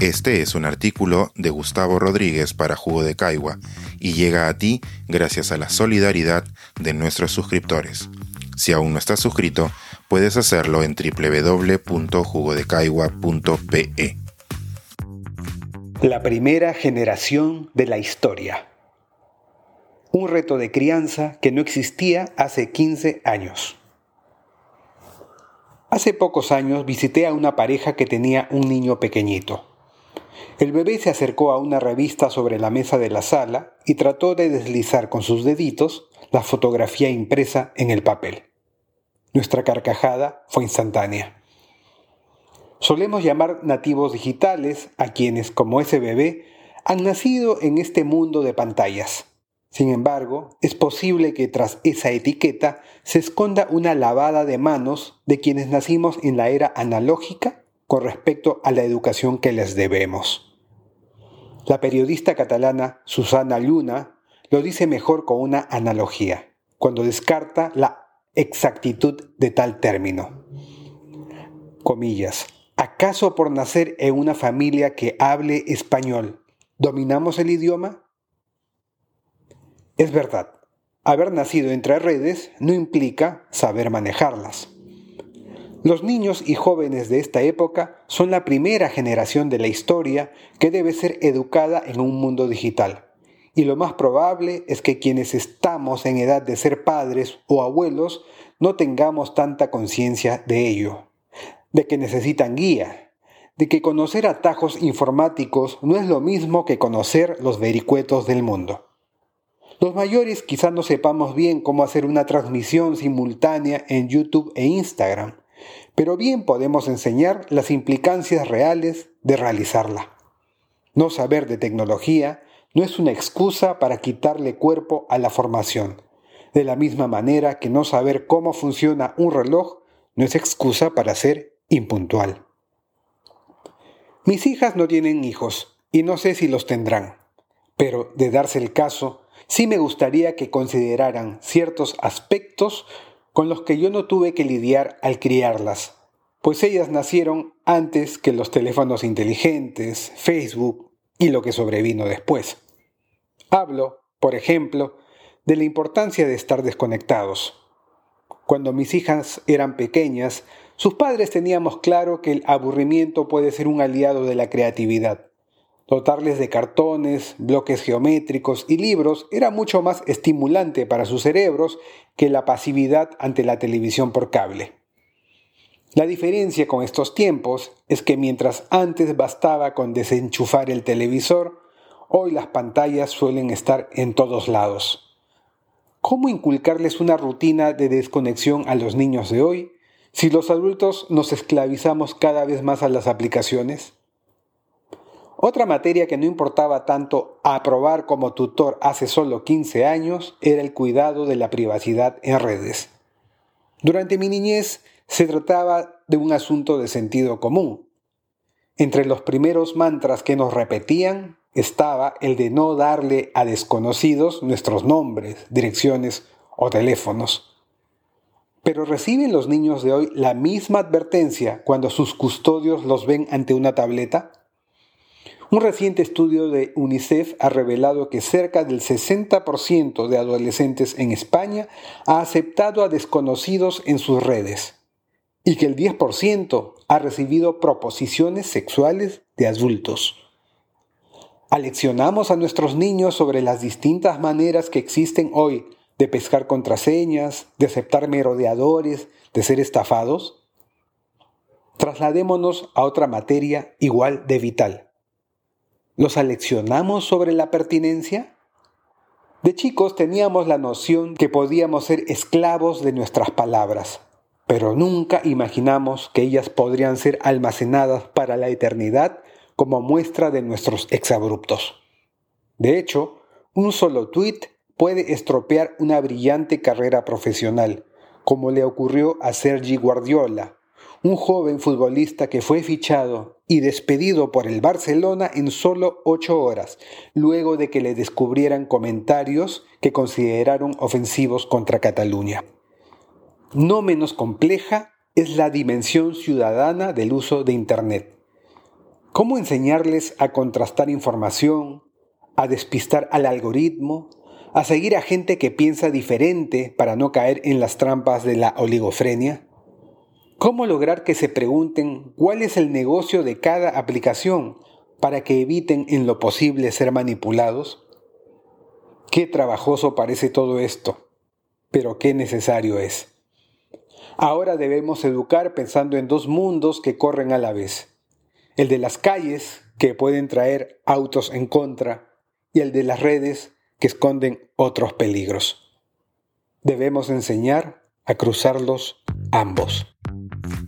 Este es un artículo de Gustavo Rodríguez para Jugo de Caigua y llega a ti gracias a la solidaridad de nuestros suscriptores. Si aún no estás suscrito, puedes hacerlo en www.jugodecaigua.pe. La primera generación de la historia. Un reto de crianza que no existía hace 15 años. Hace pocos años visité a una pareja que tenía un niño pequeñito. El bebé se acercó a una revista sobre la mesa de la sala y trató de deslizar con sus deditos la fotografía impresa en el papel. Nuestra carcajada fue instantánea. Solemos llamar nativos digitales a quienes, como ese bebé, han nacido en este mundo de pantallas. Sin embargo, es posible que tras esa etiqueta se esconda una lavada de manos de quienes nacimos en la era analógica con respecto a la educación que les debemos. La periodista catalana Susana Luna lo dice mejor con una analogía, cuando descarta la exactitud de tal término. Comillas. ¿Acaso por nacer en una familia que hable español, dominamos el idioma? Es verdad, haber nacido entre redes no implica saber manejarlas. Los niños y jóvenes de esta época son la primera generación de la historia que debe ser educada en un mundo digital. Y lo más probable es que quienes estamos en edad de ser padres o abuelos no tengamos tanta conciencia de ello, de que necesitan guía, de que conocer atajos informáticos no es lo mismo que conocer los vericuetos del mundo. Los mayores quizás no sepamos bien cómo hacer una transmisión simultánea en YouTube e Instagram, pero bien podemos enseñar las implicancias reales de realizarla. No saber de tecnología no es una excusa para quitarle cuerpo a la formación, de la misma manera que no saber cómo funciona un reloj no es excusa para ser impuntual. Mis hijas no tienen hijos y no sé si los tendrán, pero de darse el caso, sí me gustaría que consideraran ciertos aspectos con los que yo no tuve que lidiar al criarlas, pues ellas nacieron antes que los teléfonos inteligentes, Facebook y lo que sobrevino después. Hablo, por ejemplo, de la importancia de estar desconectados. Cuando mis hijas eran pequeñas, sus padres teníamos claro que el aburrimiento puede ser un aliado de la creatividad. Dotarles de cartones, bloques geométricos y libros era mucho más estimulante para sus cerebros que la pasividad ante la televisión por cable. La diferencia con estos tiempos es que mientras antes bastaba con desenchufar el televisor, hoy las pantallas suelen estar en todos lados. ¿Cómo inculcarles una rutina de desconexión a los niños de hoy si los adultos nos esclavizamos cada vez más a las aplicaciones? Otra materia que no importaba tanto aprobar como tutor hace solo 15 años era el cuidado de la privacidad en redes. Durante mi niñez se trataba de un asunto de sentido común. Entre los primeros mantras que nos repetían estaba el de no darle a desconocidos nuestros nombres, direcciones o teléfonos. Pero ¿reciben los niños de hoy la misma advertencia cuando sus custodios los ven ante una tableta? Un reciente estudio de UNICEF ha revelado que cerca del 60% de adolescentes en España ha aceptado a desconocidos en sus redes y que el 10% ha recibido proposiciones sexuales de adultos. Aleccionamos a nuestros niños sobre las distintas maneras que existen hoy de pescar contraseñas, de aceptar merodeadores, de ser estafados. Trasladémonos a otra materia igual de vital ¿Los aleccionamos sobre la pertinencia? De chicos teníamos la noción que podíamos ser esclavos de nuestras palabras, pero nunca imaginamos que ellas podrían ser almacenadas para la eternidad como muestra de nuestros exabruptos. De hecho, un solo tuit puede estropear una brillante carrera profesional, como le ocurrió a Sergi Guardiola, un joven futbolista que fue fichado y despedido por el Barcelona en solo ocho horas, luego de que le descubrieran comentarios que consideraron ofensivos contra Cataluña. No menos compleja es la dimensión ciudadana del uso de Internet. ¿Cómo enseñarles a contrastar información, a despistar al algoritmo, a seguir a gente que piensa diferente para no caer en las trampas de la oligofrenia? ¿Cómo lograr que se pregunten cuál es el negocio de cada aplicación para que eviten en lo posible ser manipulados? Qué trabajoso parece todo esto, pero qué necesario es. Ahora debemos educar pensando en dos mundos que corren a la vez el de las calles, que pueden traer autos en contra, y el de las redes, que esconden otros peligros. Debemos enseñar a cruzarlos ambos.